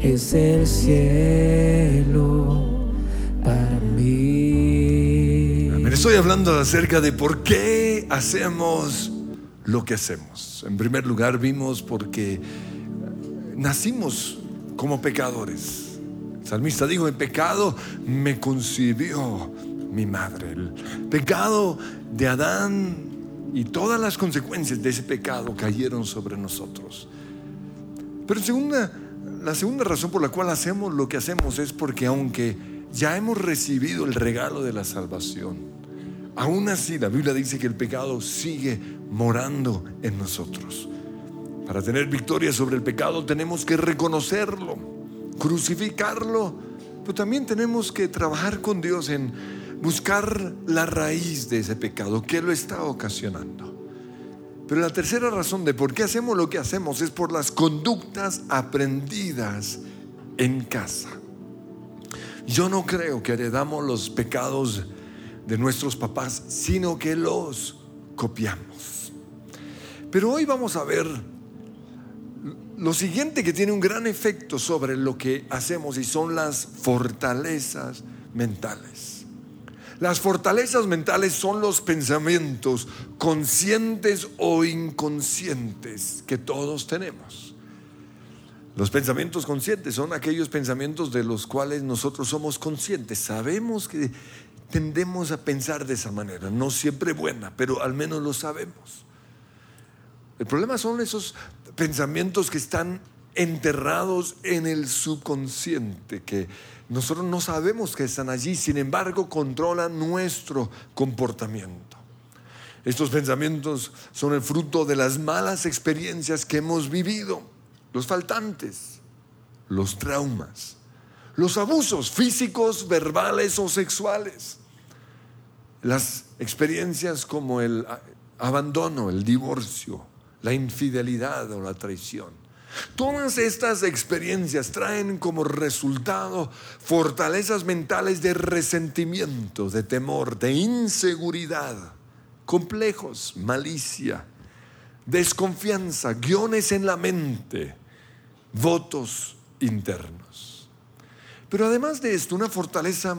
es el cielo para mí. Me estoy hablando acerca de por qué hacemos lo que hacemos. En primer lugar, vimos porque nacimos como pecadores. Salmista dijo, en pecado me concibió mi madre. El pecado de Adán y todas las consecuencias de ese pecado cayeron sobre nosotros. Pero la segunda razón por la cual hacemos lo que hacemos es porque aunque ya hemos recibido el regalo de la salvación, aún así la Biblia dice que el pecado sigue morando en nosotros. Para tener victoria sobre el pecado tenemos que reconocerlo, crucificarlo, pero también tenemos que trabajar con Dios en buscar la raíz de ese pecado, que lo está ocasionando. Pero la tercera razón de por qué hacemos lo que hacemos es por las conductas aprendidas en casa. Yo no creo que heredamos los pecados de nuestros papás, sino que los copiamos. Pero hoy vamos a ver lo siguiente que tiene un gran efecto sobre lo que hacemos y son las fortalezas mentales. Las fortalezas mentales son los pensamientos conscientes o inconscientes que todos tenemos. Los pensamientos conscientes son aquellos pensamientos de los cuales nosotros somos conscientes. Sabemos que tendemos a pensar de esa manera, no siempre buena, pero al menos lo sabemos. El problema son esos pensamientos que están enterrados en el subconsciente, que nosotros no sabemos que están allí, sin embargo controlan nuestro comportamiento. Estos pensamientos son el fruto de las malas experiencias que hemos vivido, los faltantes, los traumas, los abusos físicos, verbales o sexuales, las experiencias como el abandono, el divorcio, la infidelidad o la traición. Todas estas experiencias traen como resultado fortalezas mentales de resentimiento, de temor, de inseguridad, complejos, malicia, desconfianza, guiones en la mente, votos internos. Pero además de esto, una fortaleza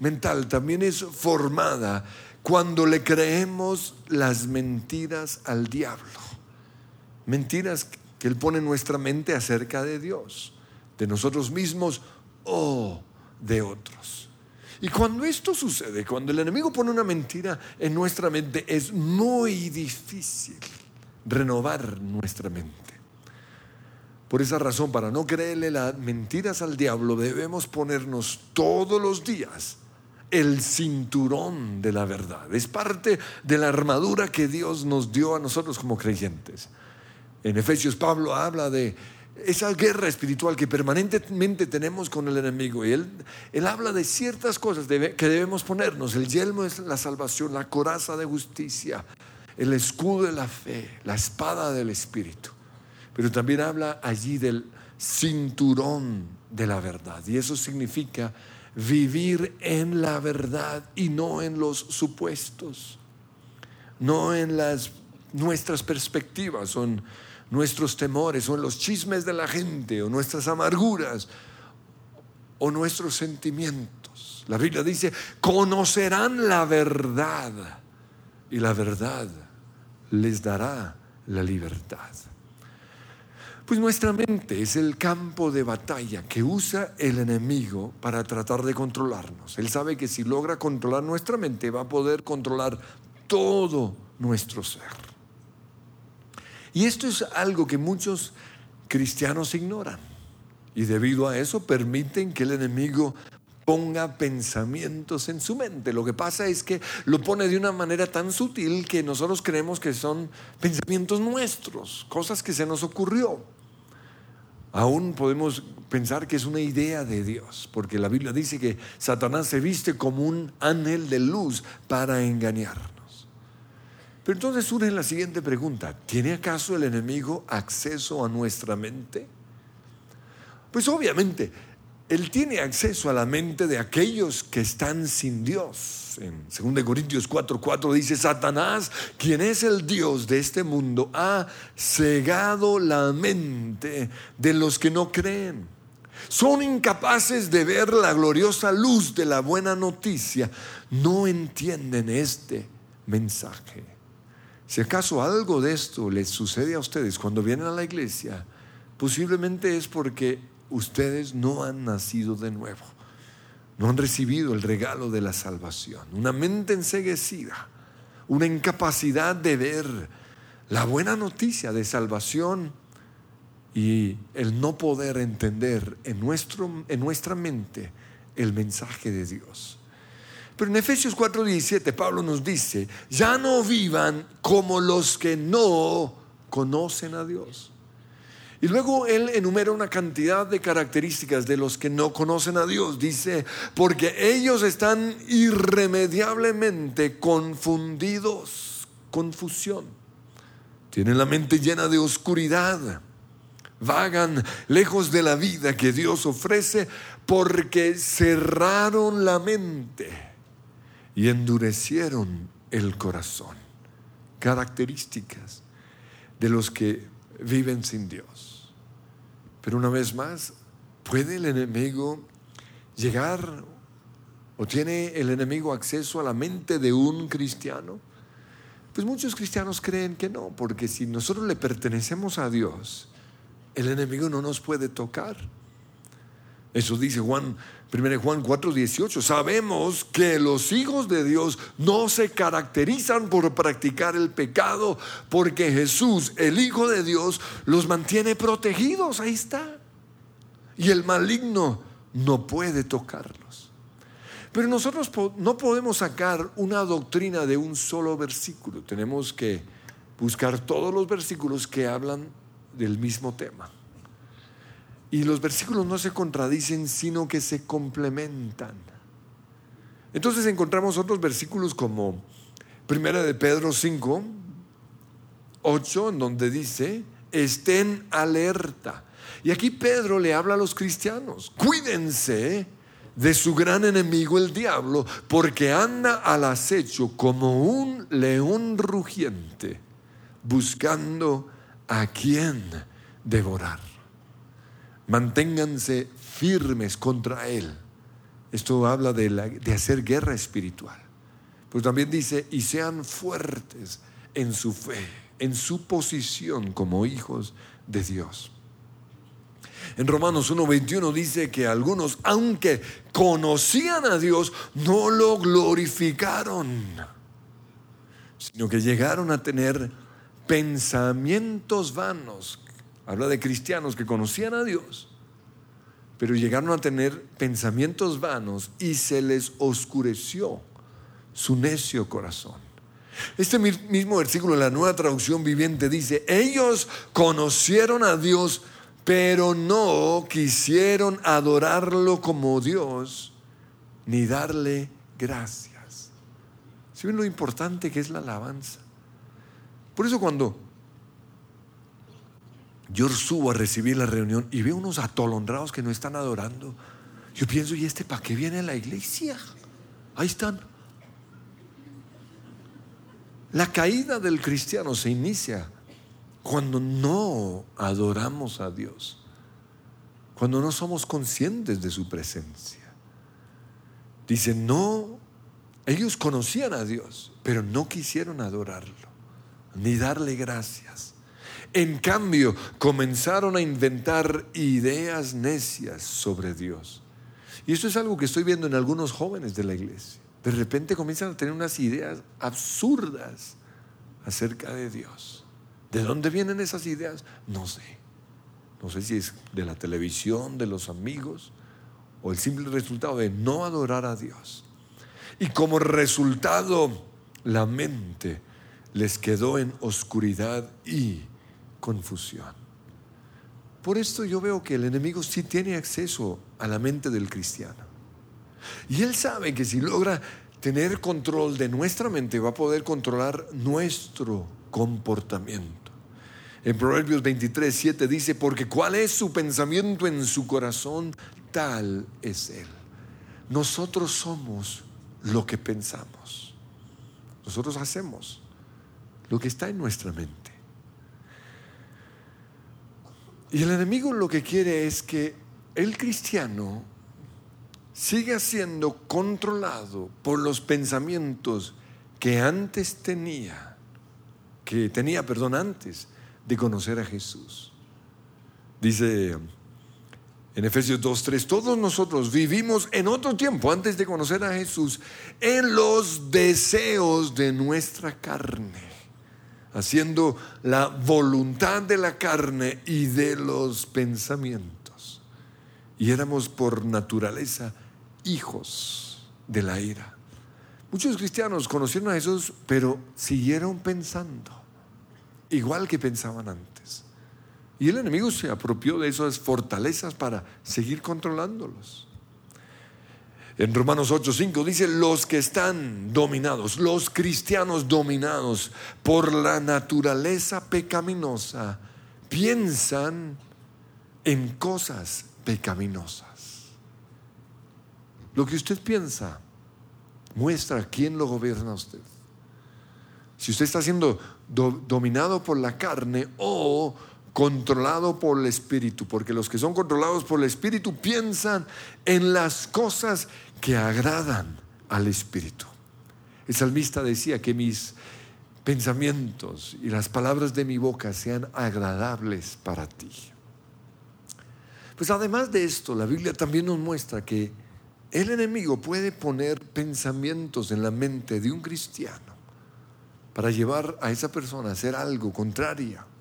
mental también es formada cuando le creemos las mentiras al diablo. Mentiras que Él pone nuestra mente acerca de Dios, de nosotros mismos o de otros. Y cuando esto sucede, cuando el enemigo pone una mentira en nuestra mente, es muy difícil renovar nuestra mente. Por esa razón, para no creerle las mentiras al diablo, debemos ponernos todos los días el cinturón de la verdad. Es parte de la armadura que Dios nos dio a nosotros como creyentes. En Efesios Pablo habla de esa guerra espiritual que permanentemente tenemos con el enemigo. Y él, él habla de ciertas cosas que debemos ponernos. El yelmo es la salvación, la coraza de justicia, el escudo de la fe, la espada del espíritu. Pero también habla allí del cinturón de la verdad. Y eso significa vivir en la verdad y no en los supuestos, no en las nuestras perspectivas, son nuestros temores o en los chismes de la gente o nuestras amarguras o nuestros sentimientos. La Biblia dice, conocerán la verdad y la verdad les dará la libertad. Pues nuestra mente es el campo de batalla que usa el enemigo para tratar de controlarnos. Él sabe que si logra controlar nuestra mente va a poder controlar todo nuestro ser. Y esto es algo que muchos cristianos ignoran. Y debido a eso permiten que el enemigo ponga pensamientos en su mente. Lo que pasa es que lo pone de una manera tan sutil que nosotros creemos que son pensamientos nuestros, cosas que se nos ocurrió. Aún podemos pensar que es una idea de Dios, porque la Biblia dice que Satanás se viste como un ángel de luz para engañar. Pero entonces surge la siguiente pregunta, ¿tiene acaso el enemigo acceso a nuestra mente? Pues obviamente, Él tiene acceso a la mente de aquellos que están sin Dios. En 2 Corintios 4:4 dice, Satanás, quien es el Dios de este mundo, ha cegado la mente de los que no creen. Son incapaces de ver la gloriosa luz de la buena noticia. No entienden este mensaje. Si acaso algo de esto les sucede a ustedes cuando vienen a la iglesia, posiblemente es porque ustedes no han nacido de nuevo, no han recibido el regalo de la salvación, una mente enseguecida, una incapacidad de ver la buena noticia de salvación y el no poder entender en, nuestro, en nuestra mente el mensaje de Dios. Pero en Efesios 4:17 Pablo nos dice, ya no vivan como los que no conocen a Dios. Y luego él enumera una cantidad de características de los que no conocen a Dios. Dice, porque ellos están irremediablemente confundidos, confusión. Tienen la mente llena de oscuridad. Vagan lejos de la vida que Dios ofrece porque cerraron la mente y endurecieron el corazón. Características de los que viven sin Dios. Pero una vez más, ¿puede el enemigo llegar o tiene el enemigo acceso a la mente de un cristiano? Pues muchos cristianos creen que no, porque si nosotros le pertenecemos a Dios, el enemigo no nos puede tocar. Eso dice Juan 1 Juan 4:18, sabemos que los hijos de Dios no se caracterizan por practicar el pecado, porque Jesús, el Hijo de Dios, los mantiene protegidos, ahí está. Y el maligno no puede tocarlos. Pero nosotros no podemos sacar una doctrina de un solo versículo, tenemos que buscar todos los versículos que hablan del mismo tema. Y los versículos no se contradicen, sino que se complementan. Entonces encontramos otros versículos como Primera de Pedro 5, 8, en donde dice, estén alerta. Y aquí Pedro le habla a los cristianos, cuídense de su gran enemigo el diablo, porque anda al acecho como un león rugiente, buscando a quien devorar manténganse firmes contra Él. Esto habla de, hacer guerra espiritual. Pero también dice, y sean fuertes en su fe, en su posición como hijos de Dios. En Romanos 1.21 dice que algunos, aunque conocían a Dios, no lo glorificaron, sino que llegaron a tener pensamientos vanos Habla de cristianos que conocían a Dios, pero llegaron a tener pensamientos vanos y se les oscureció su necio corazón. Este mismo versículo en la nueva traducción viviente dice, ellos conocieron a Dios, pero no quisieron adorarlo como Dios, ni darle gracias. ¿Sí ven lo importante que es la alabanza? Por eso cuando yo subo a recibir la reunión y veo unos atolondrados que no están adorando. Yo pienso, ¿y este para qué viene a la iglesia? Ahí están. La caída del cristiano se inicia cuando no adoramos a Dios, cuando no somos conscientes de su presencia. Dice, no, ellos conocían a Dios, pero no quisieron adorarlo, ni darle gracias. En cambio, comenzaron a inventar ideas necias sobre Dios. Y esto es algo que estoy viendo en algunos jóvenes de la iglesia. De repente comienzan a tener unas ideas absurdas acerca de Dios. ¿De dónde vienen esas ideas? No sé. No sé si es de la televisión, de los amigos, o el simple resultado de no adorar a Dios. Y como resultado, la mente les quedó en oscuridad y confusión. Por esto yo veo que el enemigo sí tiene acceso a la mente del cristiano. Y él sabe que si logra tener control de nuestra mente, va a poder controlar nuestro comportamiento. En Proverbios 23, 7 dice, porque cuál es su pensamiento en su corazón, tal es Él. Nosotros somos lo que pensamos. Nosotros hacemos lo que está en nuestra mente. Y el enemigo lo que quiere es que el cristiano siga siendo controlado por los pensamientos que antes tenía, que tenía, perdón, antes de conocer a Jesús. Dice en Efesios 2.3, todos nosotros vivimos en otro tiempo, antes de conocer a Jesús, en los deseos de nuestra carne, haciendo la voluntad de la carne y de los pensamientos. Y éramos por naturaleza hijos de la ira. Muchos cristianos conocieron a Jesús, pero siguieron pensando, igual que pensaban antes. Y el enemigo se apropió de esas fortalezas para seguir controlándolos. En Romanos 8:5 dice, los que están dominados, los cristianos dominados por la naturaleza pecaminosa, piensan en cosas pecaminosas. Lo que usted piensa muestra quién lo gobierna a usted. Si usted está siendo dominado por la carne o controlado por el Espíritu, porque los que son controlados por el Espíritu piensan en las cosas que agradan al Espíritu. El salmista decía que mis pensamientos y las palabras de mi boca sean agradables para ti. Pues además de esto, la Biblia también nos muestra que el enemigo puede poner pensamientos en la mente de un cristiano para llevar a esa persona a hacer algo contrario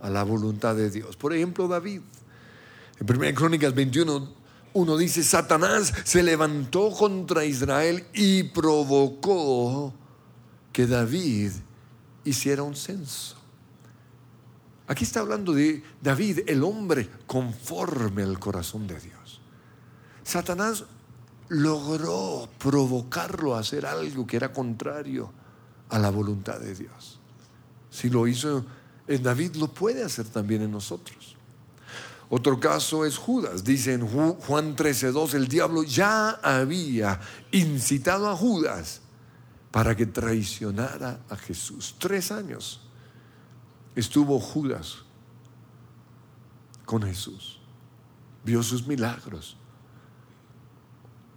a la voluntad de Dios. Por ejemplo, David. En 1 Crónicas 21, uno dice, Satanás se levantó contra Israel y provocó que David hiciera un censo. Aquí está hablando de David, el hombre conforme al corazón de Dios. Satanás logró provocarlo a hacer algo que era contrario a la voluntad de Dios. Si lo hizo en David lo puede hacer también en nosotros. Otro caso es Judas. Dice en Juan 13:2, el diablo ya había incitado a Judas para que traicionara a Jesús. Tres años estuvo Judas con Jesús. Vio sus milagros.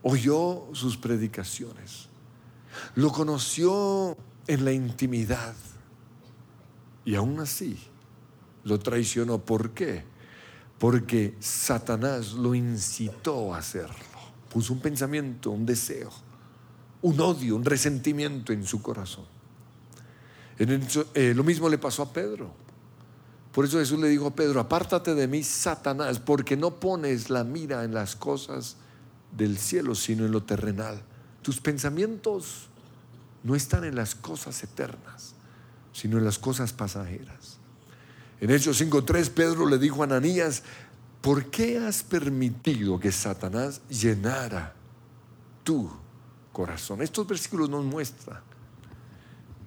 Oyó sus predicaciones. Lo conoció en la intimidad. Y aún así lo traicionó. ¿Por qué? Porque Satanás lo incitó a hacerlo. Puso un pensamiento, un deseo, un odio, un resentimiento en su corazón. Eh, lo mismo le pasó a Pedro. Por eso Jesús le dijo a Pedro, apártate de mí, Satanás, porque no pones la mira en las cosas del cielo, sino en lo terrenal. Tus pensamientos no están en las cosas eternas sino en las cosas pasajeras. En Hechos 5.3 Pedro le dijo a Ananías, ¿por qué has permitido que Satanás llenara tu corazón? Estos versículos nos muestran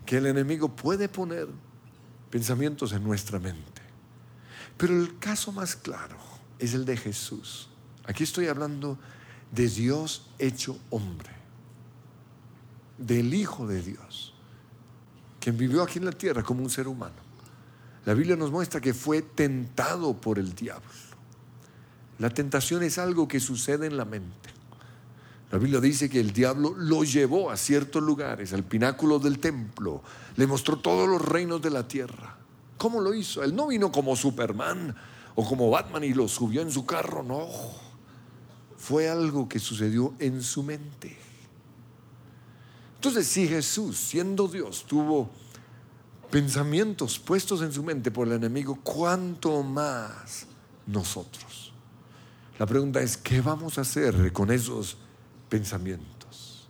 que el enemigo puede poner pensamientos en nuestra mente. Pero el caso más claro es el de Jesús. Aquí estoy hablando de Dios hecho hombre, del Hijo de Dios quien vivió aquí en la tierra como un ser humano. La Biblia nos muestra que fue tentado por el diablo. La tentación es algo que sucede en la mente. La Biblia dice que el diablo lo llevó a ciertos lugares, al pináculo del templo, le mostró todos los reinos de la tierra. ¿Cómo lo hizo? Él no vino como Superman o como Batman y lo subió en su carro, no. Fue algo que sucedió en su mente. Entonces, si Jesús, siendo Dios, tuvo pensamientos puestos en su mente por el enemigo, ¿cuánto más nosotros? La pregunta es, ¿qué vamos a hacer con esos pensamientos?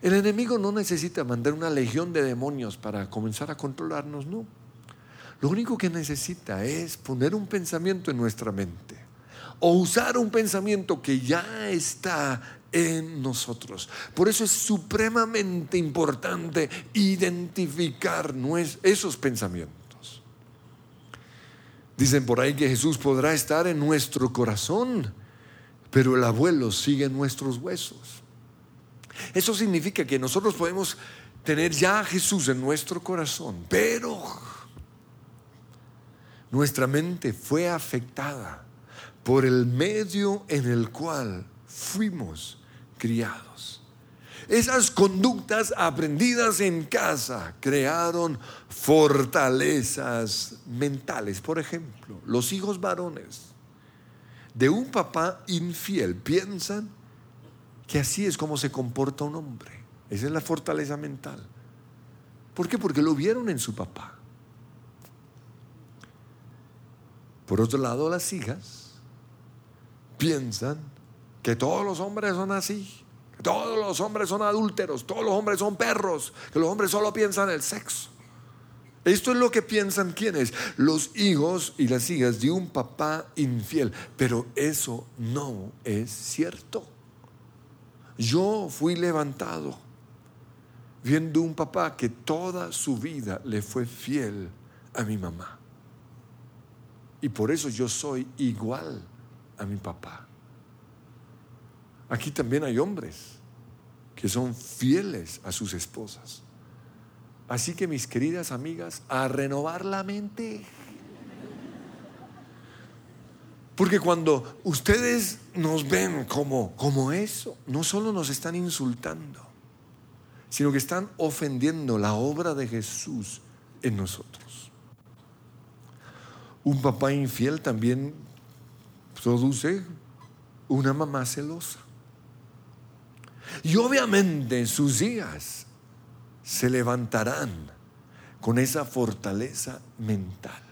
El enemigo no necesita mandar una legión de demonios para comenzar a controlarnos, no. Lo único que necesita es poner un pensamiento en nuestra mente o usar un pensamiento que ya está en nosotros. Por eso es supremamente importante identificar esos pensamientos. Dicen por ahí que Jesús podrá estar en nuestro corazón, pero el abuelo sigue en nuestros huesos. Eso significa que nosotros podemos tener ya a Jesús en nuestro corazón, pero nuestra mente fue afectada por el medio en el cual fuimos criados. Esas conductas aprendidas en casa crearon fortalezas mentales. Por ejemplo, los hijos varones de un papá infiel piensan que así es como se comporta un hombre. Esa es la fortaleza mental. ¿Por qué? Porque lo vieron en su papá. Por otro lado, las hijas piensan que todos los hombres son así, todos los hombres son adúlteros, todos los hombres son perros, que los hombres solo piensan en el sexo. Esto es lo que piensan quienes, los hijos y las hijas de un papá infiel, pero eso no es cierto. Yo fui levantado viendo un papá que toda su vida le fue fiel a mi mamá. Y por eso yo soy igual a mi papá. Aquí también hay hombres que son fieles a sus esposas. Así que mis queridas amigas, a renovar la mente. Porque cuando ustedes nos ven como, como eso, no solo nos están insultando, sino que están ofendiendo la obra de Jesús en nosotros. Un papá infiel también produce una mamá celosa. Y obviamente sus hijas se levantarán con esa fortaleza mental.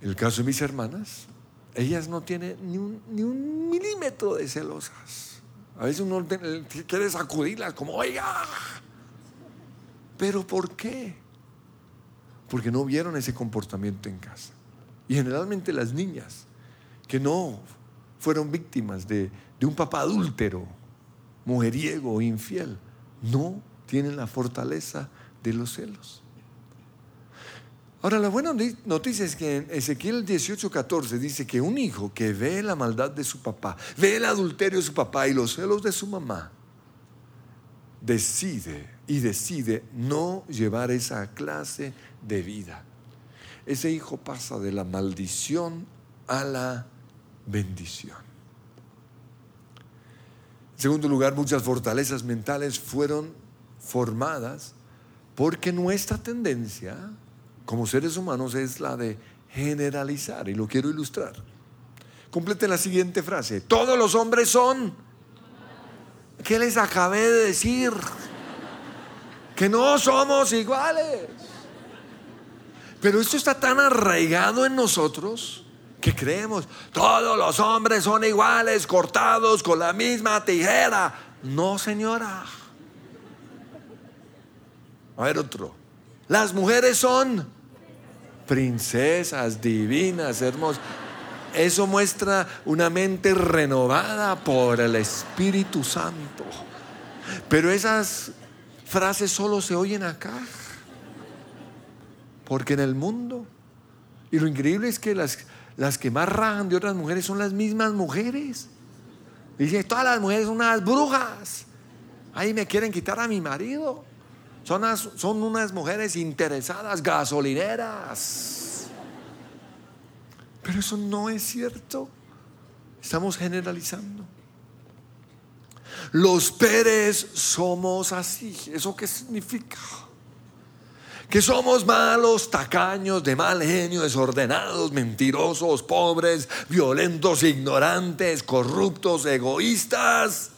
El caso de mis hermanas, ellas no tienen ni un, ni un milímetro de celosas. A veces uno quiere sacudirlas como, oiga, pero ¿por qué? porque no vieron ese comportamiento en casa. Y generalmente las niñas que no fueron víctimas de, un papá adúltero, mujeriego infiel, no tienen la fortaleza de los celos. Ahora, la buena noticia es que en Ezequiel 18:14 dice que un hijo que ve la maldad de su papá, ve el adulterio de su papá y los celos de su mamá, decide y decide no llevar esa clase de vida. Ese hijo pasa de la maldición a la bendición. Segundo lugar, muchas fortalezas mentales fueron formadas porque nuestra tendencia como seres humanos es la de generalizar, y lo quiero ilustrar. Complete la siguiente frase. Todos los hombres son... ¿Qué les acabé de decir? Que no somos iguales. Pero esto está tan arraigado en nosotros que creemos, todos los hombres son iguales, cortados con la misma tijera. No, señora. A ver otro. Las mujeres son princesas divinas, hermosas. Eso muestra una mente renovada por el Espíritu Santo. Pero esas frases solo se oyen acá. Porque en el mundo, y lo increíble es que las, las que más rajan de otras mujeres son las mismas mujeres. Dice, todas las mujeres son unas brujas. Ahí me quieren quitar a mi marido. Son unas, son unas mujeres interesadas, gasolineras. Pero eso no es cierto. Estamos generalizando. Los Pérez somos así. ¿Eso qué significa? Que somos malos, tacaños, de mal genio, desordenados, mentirosos, pobres, violentos, ignorantes, corruptos, egoístas.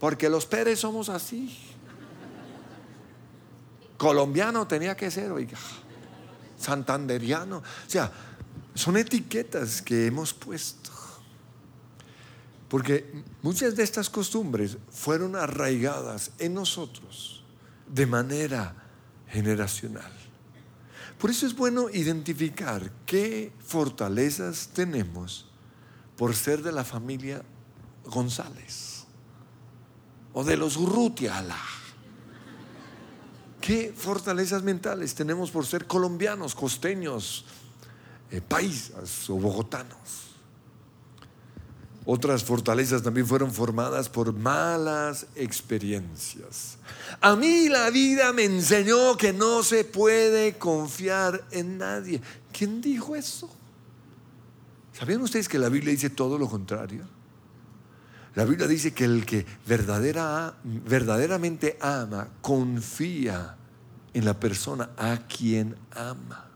Porque los Pérez somos así. Colombiano tenía que ser, oiga. Santanderiano. O sea, son etiquetas que hemos puesto. Porque muchas de estas costumbres fueron arraigadas en nosotros de manera generacional. Por eso es bueno identificar qué fortalezas tenemos por ser de la familia González o de los Urrutiala. ¿Qué fortalezas mentales tenemos por ser colombianos, costeños, eh, paisas o bogotanos. Otras fortalezas también fueron formadas por malas experiencias. A mí la vida me enseñó que no se puede confiar en nadie. ¿Quién dijo eso? ¿Sabían ustedes que la Biblia dice todo lo contrario? La Biblia dice que el que verdadera, verdaderamente ama, confía en la persona a quien ama.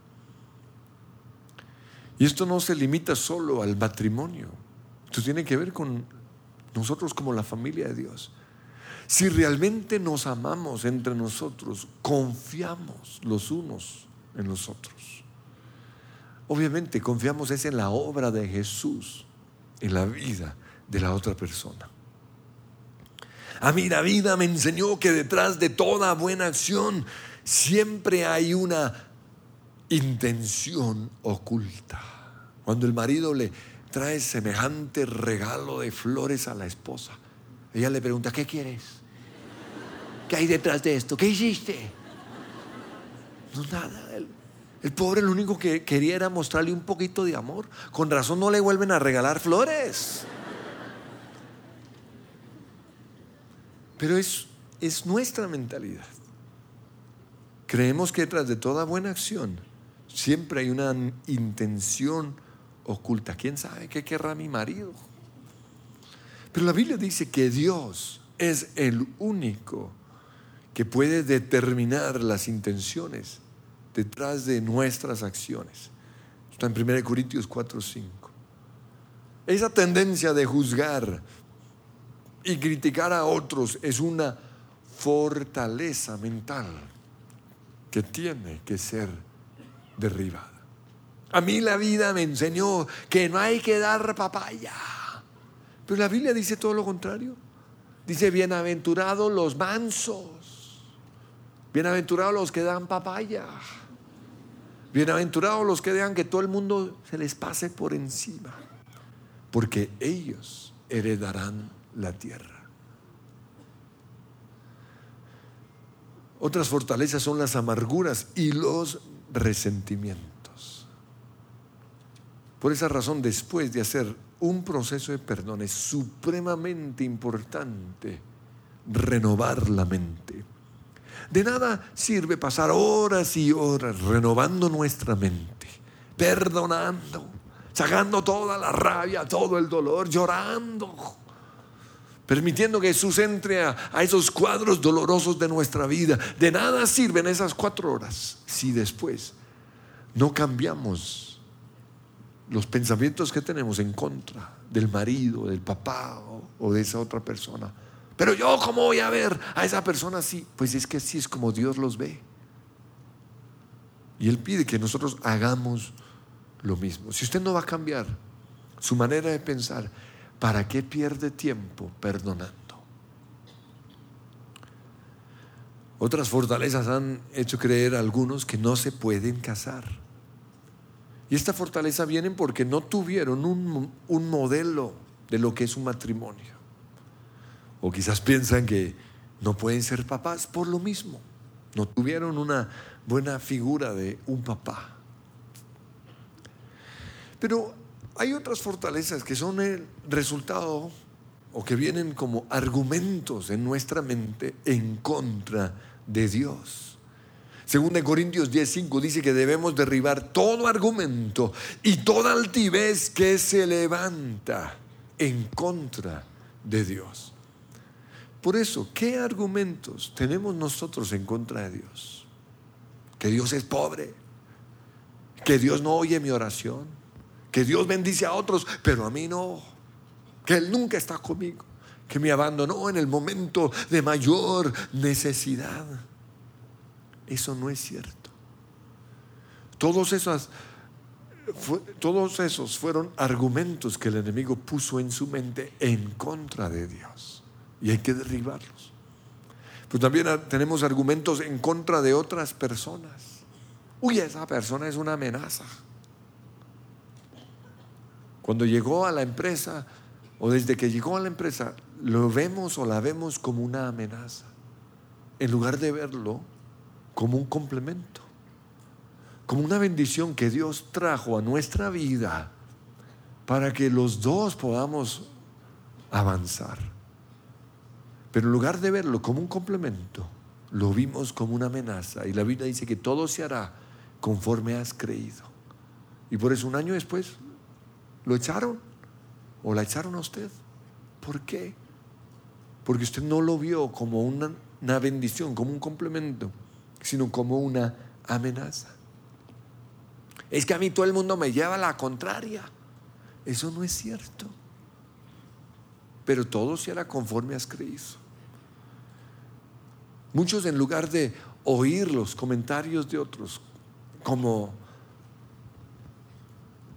Y esto no se limita solo al matrimonio. Esto tiene que ver con nosotros como la familia de Dios. Si realmente nos amamos entre nosotros, confiamos los unos en los otros. Obviamente confiamos es en la obra de Jesús, en la vida de la otra persona. A mí la vida me enseñó que detrás de toda buena acción siempre hay una intención oculta. Cuando el marido le trae semejante regalo de flores a la esposa, ella le pregunta, ¿qué quieres? ¿Qué hay detrás de esto? ¿Qué hiciste? No, nada. El, el pobre lo único que quería era mostrarle un poquito de amor. Con razón no le vuelven a regalar flores. Pero es, es nuestra mentalidad. Creemos que detrás de toda buena acción siempre hay una intención oculta. ¿Quién sabe qué querrá mi marido? Pero la Biblia dice que Dios es el único que puede determinar las intenciones detrás de nuestras acciones. Está en 1 Corintios 4, 5. Esa tendencia de juzgar y criticar a otros es una fortaleza mental que tiene que ser derribada. A mí la vida me enseñó que no hay que dar papaya. Pero la Biblia dice todo lo contrario. Dice, bienaventurados los mansos. Bienaventurados los que dan papaya. Bienaventurados los que dejan que todo el mundo se les pase por encima. Porque ellos heredarán la tierra. Otras fortalezas son las amarguras y los resentimientos. Por esa razón, después de hacer un proceso de perdón, es supremamente importante renovar la mente. De nada sirve pasar horas y horas renovando nuestra mente, perdonando, sacando toda la rabia, todo el dolor, llorando permitiendo que Jesús entre a, esos cuadros dolorosos de nuestra vida. De nada sirven esas cuatro horas si después no cambiamos los pensamientos que tenemos en contra del marido, del papá o, de esa otra persona. Pero yo, ¿cómo voy a ver a esa persona así? Pues es que así es como Dios los ve. Y Él pide que nosotros hagamos lo mismo. Si usted no va a cambiar su manera de pensar, ¿para qué pierde tiempo perdonando? Otras fortalezas han hecho creer a algunos que no se pueden casar. Y esta fortaleza viene porque no tuvieron un, un, modelo de lo que es un matrimonio. O quizás piensan que no pueden ser papás por lo mismo. No tuvieron una buena figura de un papá. Pero hay otras fortalezas que son el resultado o que vienen como argumentos en nuestra mente en contra de Dios. Según de Corintios 10:5 dice que debemos derribar todo argumento y toda altivez que se levanta en contra de Dios. Por eso, ¿qué argumentos tenemos nosotros en contra de Dios? Que Dios es pobre, que Dios no oye mi oración, que Dios bendice a otros, pero a mí no, que Él nunca está conmigo, que me abandonó en el momento de mayor necesidad. Eso no es cierto. Todos esos, todos esos fueron argumentos que el enemigo puso en su mente en contra de Dios. Y hay que derribarlos. Pero también tenemos argumentos en contra de otras personas. Uy, esa persona es una amenaza. Cuando llegó a la empresa o desde que llegó a la empresa, lo vemos o la vemos como una amenaza, en lugar de verlo como un complemento. como una bendición que Dios trajo a nuestra vida para que los dos podamos avanzar. Pero en lugar de verlo como un complemento, lo vimos como una amenaza. Y la Biblia dice que todo se hará conforme has creído. Y por eso un año después lo echaron o la echaron a usted. ¿Por qué? Porque usted no lo vio como una, una bendición, como un complemento, sino como una amenaza. Es que a mí todo el mundo me lleva a la contraria. Eso no es cierto. Pero todo se hará conforme has creído. Muchos en lugar de oír los comentarios de otros como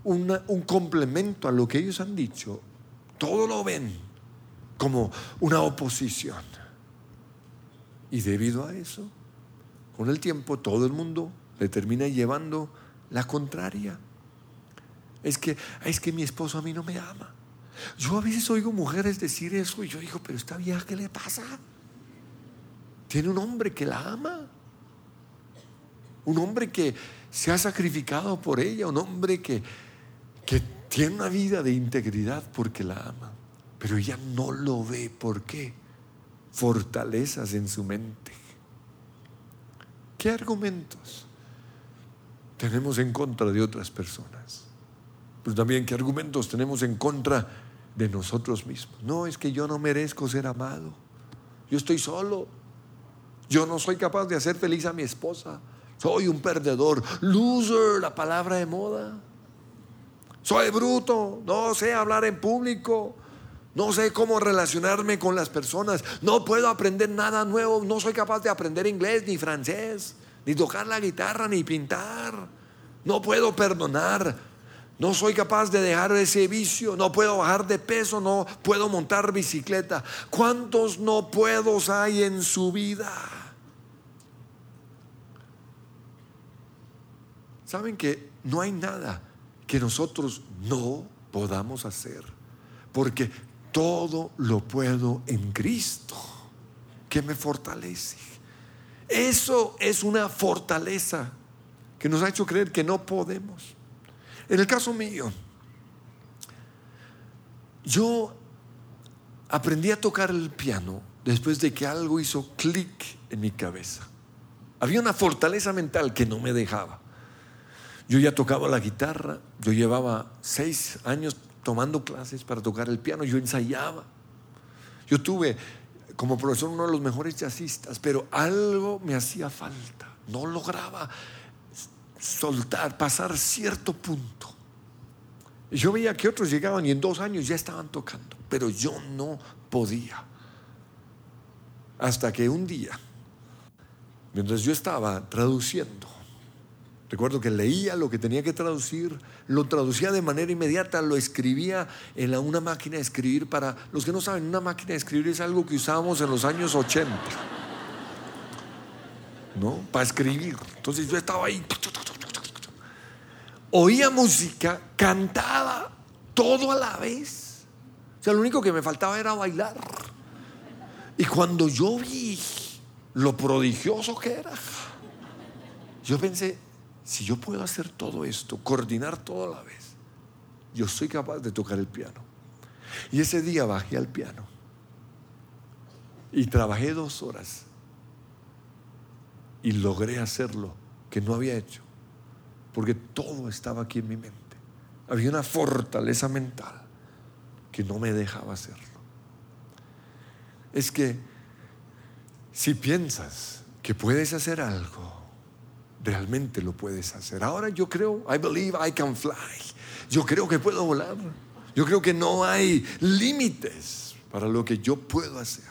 un complemento a lo que ellos han dicho, todo lo ven como una oposición. Y debido a eso, con el tiempo todo el mundo le termina llevando la contraria. Es que, es que mi esposo a mí no me ama. Yo a veces oigo mujeres decir eso y yo digo, pero esta vieja, ¿qué le pasa? Tiene un hombre que la ama. Un hombre que se ha sacrificado por ella. Un hombre que, que tiene una vida de integridad porque la ama. Pero ella no lo ve. ¿Por qué? Fortalezas en su mente. ¿Qué argumentos tenemos en contra de otras personas? Pero también qué argumentos tenemos en contra de nosotros mismos. No, es que yo no merezco ser amado. Yo estoy solo. Yo no soy capaz de hacer feliz a mi esposa. Soy un perdedor. Loser, la palabra de moda. Soy bruto. No sé hablar en público. No sé cómo relacionarme con las personas. No puedo aprender nada nuevo. No soy capaz de aprender inglés ni francés. Ni tocar la guitarra ni pintar. No puedo perdonar. No soy capaz de dejar ese vicio, no puedo bajar de peso, no puedo montar bicicleta. ¿Cuántos no puedos hay en su vida? ¿Saben que no hay nada que nosotros no podamos hacer? Porque todo lo puedo en Cristo, que me fortalece. Eso es una fortaleza que nos ha hecho creer que no podemos. En el caso mío, yo aprendí a tocar el piano después de que algo hizo clic en mi cabeza. Había una fortaleza mental que no me dejaba. Yo ya tocaba la guitarra, yo llevaba seis años tomando clases para tocar el piano, yo ensayaba. Yo tuve como profesor uno de los mejores jazzistas, pero algo me hacía falta. No lograba soltar, pasar cierto punto. Yo veía que otros llegaban y en dos años ya estaban tocando, pero yo no podía. Hasta que un día, mientras yo estaba traduciendo, recuerdo que leía lo que tenía que traducir, lo traducía de manera inmediata, lo escribía en una máquina de escribir. Para los que no saben, una máquina de escribir es algo que usábamos en los años 80. ¿No? Para escribir. Entonces yo estaba ahí oía música, cantaba todo a la vez. O sea, lo único que me faltaba era bailar. Y cuando yo vi lo prodigioso que era, yo pensé, si yo puedo hacer todo esto, coordinar todo a la vez, yo soy capaz de tocar el piano. Y ese día bajé al piano y trabajé dos horas y logré hacer lo que no había hecho porque todo estaba aquí en mi mente. Había una fortaleza mental que no me dejaba hacerlo. Es que si piensas que puedes hacer algo, realmente lo puedes hacer. Ahora yo creo, I believe I can fly. Yo creo que puedo volar. Yo creo que no hay límites para lo que yo puedo hacer.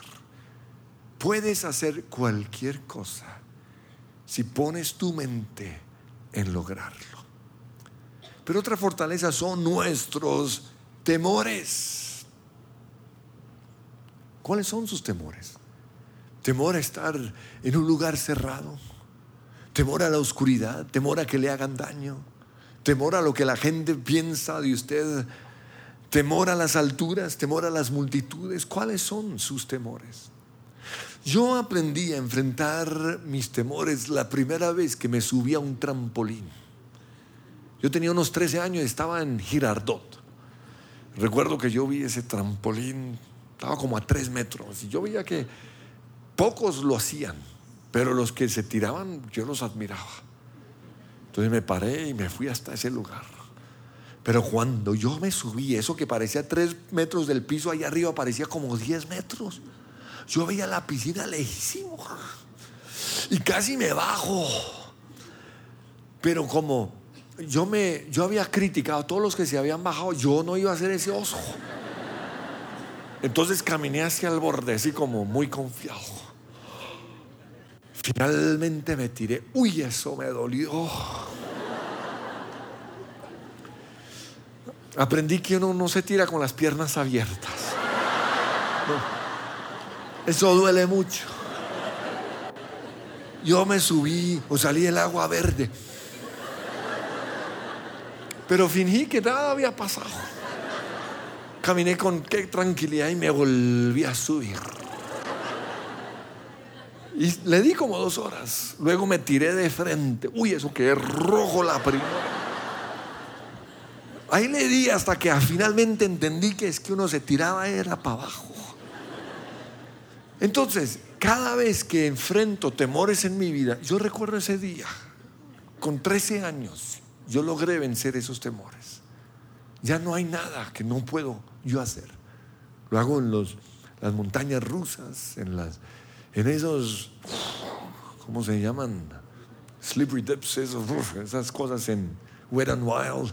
Puedes hacer cualquier cosa si pones tu mente en lograrlo. Pero otra fortaleza son nuestros temores. ¿Cuáles son sus temores? Temor a estar en un lugar cerrado, temor a la oscuridad, temor a que le hagan daño, temor a lo que la gente piensa de usted, temor a las alturas, temor a las multitudes. ¿Cuáles son sus temores? Yo aprendí a enfrentar mis temores la primera vez que me subí a un trampolín. Yo tenía unos 13 años y estaba en Girardot. Recuerdo que yo vi ese trampolín, estaba como a 3 metros, y yo veía que pocos lo hacían, pero los que se tiraban yo los admiraba. Entonces me paré y me fui hasta ese lugar. Pero cuando yo me subí, eso que parecía 3 metros del piso, ahí arriba parecía como 10 metros. Yo veía la piscina lejísimo y casi me bajo. Pero como yo me yo había criticado a todos los que se habían bajado, yo no iba a hacer ese oso. Entonces caminé hacia el borde así como muy confiado. Finalmente me tiré. Uy, eso me dolió. Aprendí que uno no se tira con las piernas abiertas. Eso duele mucho. Yo me subí o salí del agua verde. Pero fingí que nada había pasado. Caminé con qué tranquilidad y me volví a subir. Y le di como dos horas. Luego me tiré de frente. Uy, eso que es rojo la primera. Ahí le di hasta que finalmente entendí que es que uno se tiraba era para abajo. Entonces, cada vez que enfrento temores en mi vida, yo recuerdo ese día, con 13 años, yo logré vencer esos temores. Ya no hay nada que no puedo yo hacer. Lo hago en los, las montañas rusas, en, las, en esos, ¿cómo se llaman? Slippery dips, esas cosas en Wet and Wild.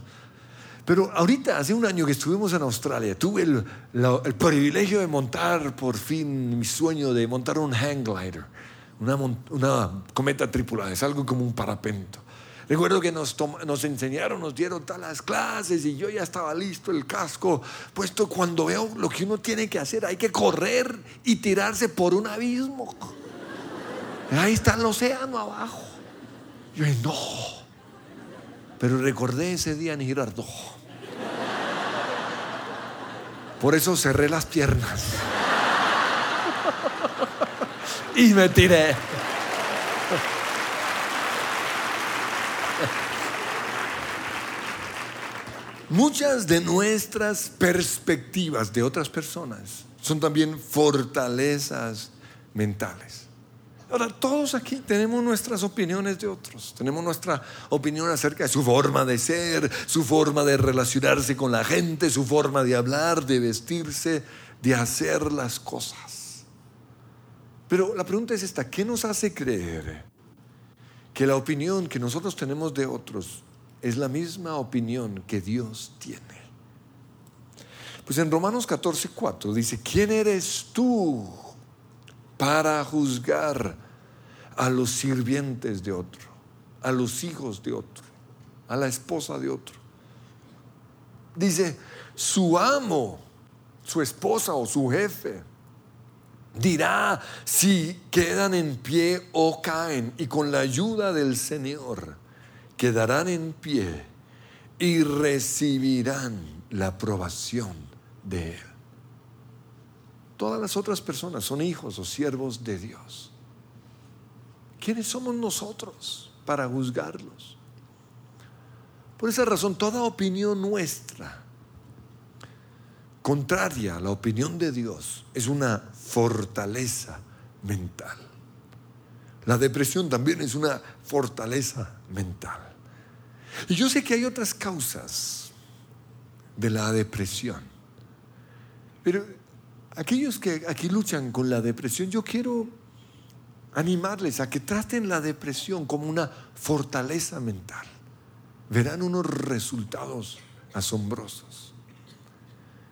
Pero ahorita, hace un año que estuvimos en Australia, tuve el, el privilegio de montar por fin mi sueño de montar un hang glider, una, una cometa tripulada, es algo como un parapento. Recuerdo que nos, nos enseñaron, nos dieron todas las clases y yo ya estaba listo, el casco puesto. Cuando veo lo que uno tiene que hacer, hay que correr y tirarse por un abismo. Ahí está el océano abajo. Yo, no. Pero recordé ese día en Girardot. Por eso cerré las piernas. Y me tiré. Muchas de nuestras perspectivas de otras personas son también fortalezas mentales. Ahora, todos aquí tenemos nuestras opiniones de otros, tenemos nuestra opinión acerca de su forma de ser, su forma de relacionarse con la gente, su forma de hablar, de vestirse, de hacer las cosas. Pero la pregunta es esta, ¿qué nos hace creer que la opinión que nosotros tenemos de otros es la misma opinión que Dios tiene? Pues en Romanos 14, 4 dice, ¿quién eres tú? para juzgar a los sirvientes de otro, a los hijos de otro, a la esposa de otro. Dice, su amo, su esposa o su jefe, dirá si quedan en pie o caen y con la ayuda del Señor quedarán en pie y recibirán la aprobación de Él. Todas las otras personas son hijos o siervos de Dios. ¿Quiénes somos nosotros para juzgarlos? Por esa razón, toda opinión nuestra, contraria a la opinión de Dios, es una fortaleza mental. La depresión también es una fortaleza mental. Y yo sé que hay otras causas de la depresión, pero aquellos que aquí luchan con la depresión, yo quiero animarles a que traten la depresión como una fortaleza mental. Verán unos resultados asombrosos.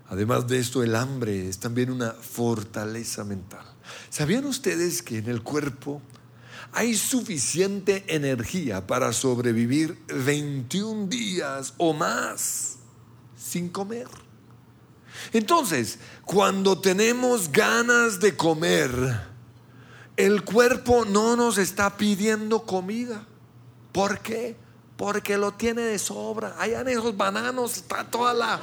Además de esto, el hambre es también una fortaleza mental. ¿Sabían ustedes que en el cuerpo hay suficiente energía para sobrevivir 21 días o más sin comer? Entonces, cuando tenemos ganas de comer, el cuerpo no nos está pidiendo comida. ¿Por qué? Porque lo tiene de sobra. Allá en esos bananos está toda la,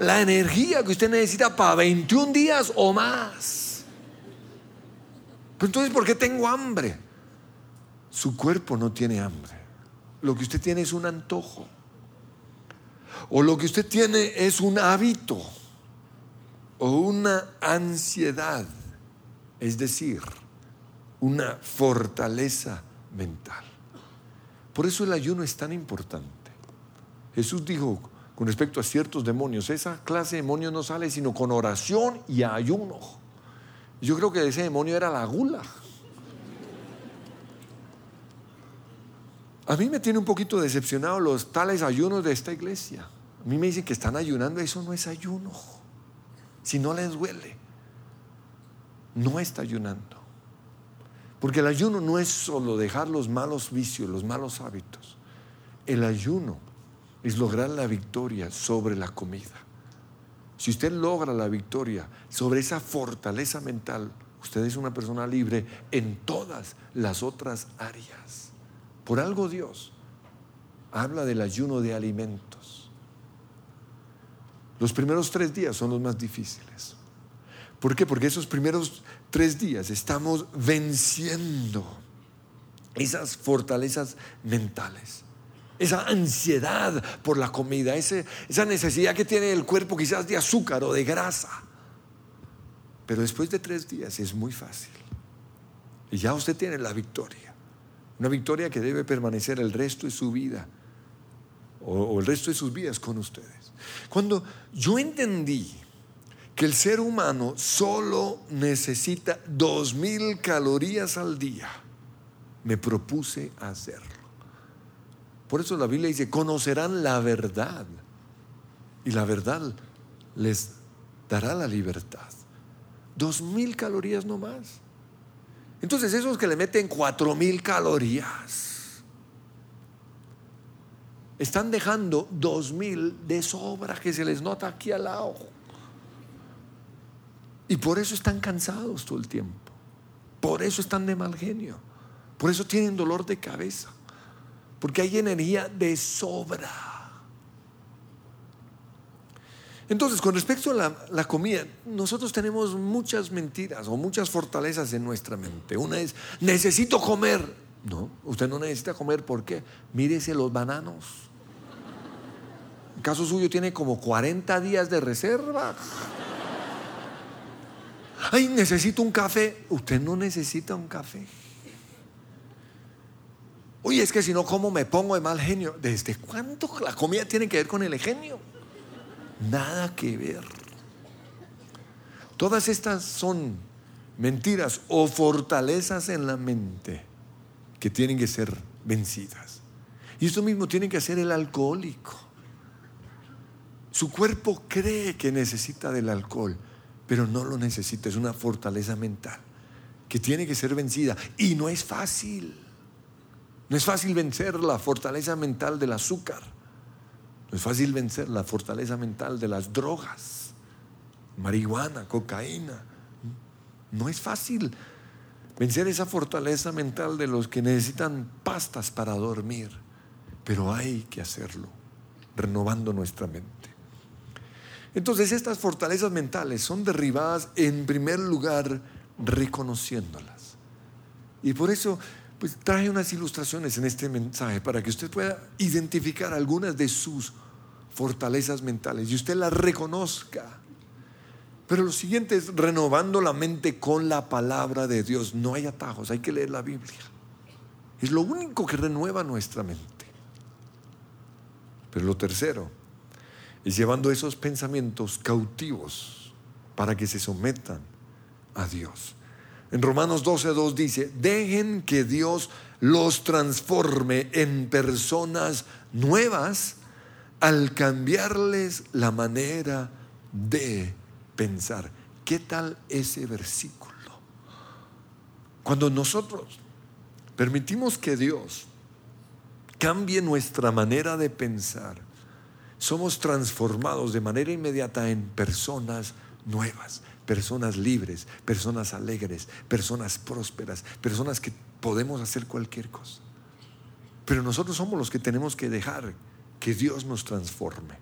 la energía que usted necesita para 21 días o más. entonces, ¿por qué tengo hambre? Su cuerpo no tiene hambre. Lo que usted tiene es un antojo. O lo que usted tiene es un hábito o una ansiedad, es decir, una fortaleza mental. Por eso el ayuno es tan importante. Jesús dijo con respecto a ciertos demonios, esa clase de demonios no sale sino con oración y ayuno. Yo creo que ese demonio era la gula. A mí me tiene un poquito decepcionado los tales ayunos de esta iglesia. A mí me dicen que están ayunando, eso no es ayuno. Si no les duele, no está ayunando. Porque el ayuno no es solo dejar los malos vicios, los malos hábitos. El ayuno es lograr la victoria sobre la comida. Si usted logra la victoria sobre esa fortaleza mental, usted es una persona libre en todas las otras áreas. Por algo Dios habla del ayuno de alimentos. Los primeros tres días son los más difíciles. ¿Por qué? Porque esos primeros tres días estamos venciendo esas fortalezas mentales, esa ansiedad por la comida, esa necesidad que tiene el cuerpo quizás de azúcar o de grasa. Pero después de tres días es muy fácil. Y ya usted tiene la victoria. Una victoria que debe permanecer el resto de su vida o, el resto de sus vidas con ustedes. Cuando yo entendí que el ser humano solo necesita dos mil calorías al día, me propuse hacerlo. Por eso la Biblia dice, conocerán la verdad y la verdad les dará la libertad. Dos mil calorías no más. Entonces esos que le meten cuatro mil calorías están dejando dos mil de sobra que se les nota aquí al lado. Y por eso están cansados todo el tiempo. Por eso están de mal genio. Por eso tienen dolor de cabeza. Porque hay energía de sobra. Entonces, con respecto a la, comida, nosotros tenemos muchas mentiras o muchas fortalezas en nuestra mente. Una es, necesito comer. No, usted no necesita comer. ¿Por qué? Mírese los bananos. En caso suyo tiene como 40 días de reserva. Ay, necesito un café. Usted no necesita un café. Oye, es que si no, ¿cómo me pongo de mal genio? ¿Desde cuándo la comida tiene que ver con el genio? Nada que ver. Todas estas son mentiras o fortalezas en la mente que tienen que ser vencidas. Y eso mismo tiene que hacer el alcohólico. Su cuerpo cree que necesita del alcohol, pero no lo necesita, es una fortaleza mental que tiene que ser vencida. Y no es fácil. No es fácil vencer la fortaleza mental del azúcar. No es fácil vencer la fortaleza mental de las drogas, marihuana, cocaína. No es fácil vencer esa fortaleza mental de los que necesitan pastas para dormir. Pero hay que hacerlo, renovando nuestra mente. Entonces estas fortalezas mentales son derribadas en primer lugar reconociéndolas. Y por eso pues traje unas ilustraciones en este mensaje para que usted pueda identificar algunas de sus fortalezas mentales y usted las reconozca. Pero lo siguiente es renovando la mente con la palabra de Dios. No hay atajos, hay que leer la Biblia. Es lo único que renueva nuestra mente. Pero lo tercero, es llevando esos pensamientos cautivos para que se sometan a Dios. En Romanos 12.2 dice, dejen que Dios los transforme en personas nuevas al cambiarles la manera de pensar. ¿Qué tal ese versículo? Cuando nosotros permitimos que Dios cambie nuestra manera de pensar, somos transformados de manera inmediata en personas nuevas, personas libres, personas alegres, personas prósperas, personas que podemos hacer cualquier cosa. Pero nosotros somos los que tenemos que dejar que Dios nos transforme.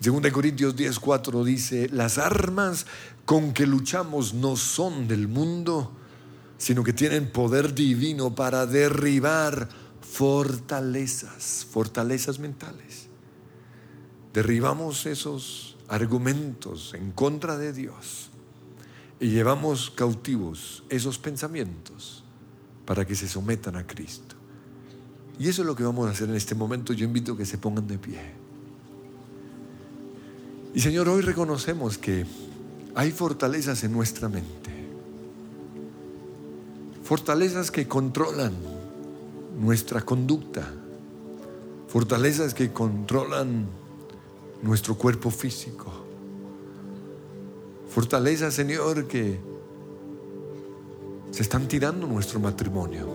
2 Corintios 10:4 dice, las armas con que luchamos no son del mundo, sino que tienen poder divino para derribar fortalezas, fortalezas mentales derribamos esos argumentos en contra de Dios y llevamos cautivos esos pensamientos para que se sometan a Cristo. Y eso es lo que vamos a hacer en este momento. Yo invito a que se pongan de pie. Y Señor, hoy reconocemos que hay fortalezas en nuestra mente. Fortalezas que controlan nuestra conducta. Fortalezas que controlan nuestro cuerpo físico. Fortalezas, Señor, que se están tirando nuestro matrimonio.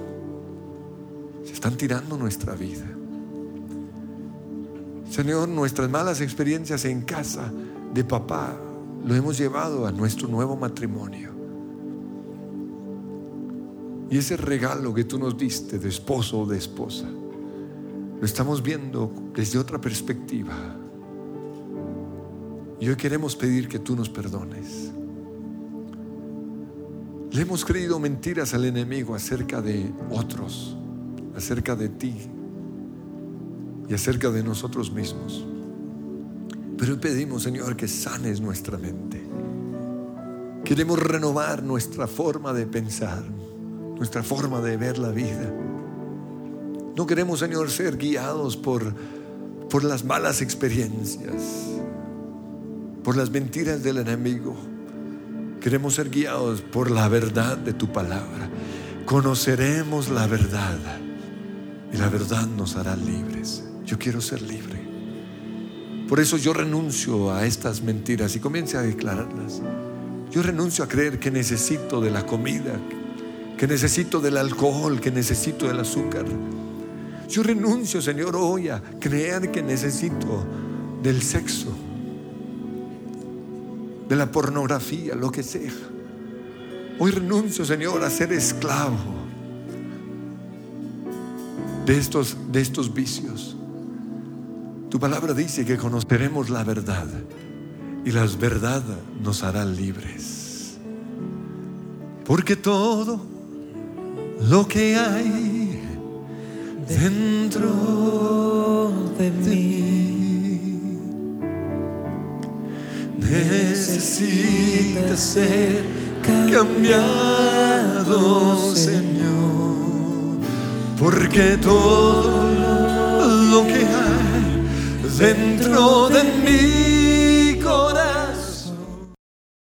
Se están tirando nuestra vida. Señor, nuestras malas experiencias en casa de papá lo hemos llevado a nuestro nuevo matrimonio. Y ese regalo que tú nos diste de esposo o de esposa, lo estamos viendo desde otra perspectiva. Y hoy queremos pedir que tú nos perdones. Le hemos creído mentiras al enemigo acerca de otros, acerca de ti y acerca de nosotros mismos. Pero pedimos, Señor, que sanes nuestra mente. Queremos renovar nuestra forma de pensar, nuestra forma de ver la vida. No queremos, Señor, ser guiados por, por las malas experiencias, por las mentiras del enemigo. Queremos ser guiados por la verdad de tu palabra. Conoceremos la verdad y la verdad nos hará libres. Yo quiero ser libre. Por eso yo renuncio a estas mentiras y comience a declararlas. Yo renuncio a creer que necesito de la comida, que necesito del alcohol, que necesito del azúcar. Yo renuncio, Señor, hoy a creer que necesito del sexo, de la pornografía, lo que sea. Hoy renuncio, Señor, a ser esclavo de estos, de estos vicios. Tu palabra dice que conoceremos la verdad y la verdad nos hará libres. Porque todo lo que hay dentro de mí necesita ser cambiado, Señor. Porque todo lo que hay dentro de mí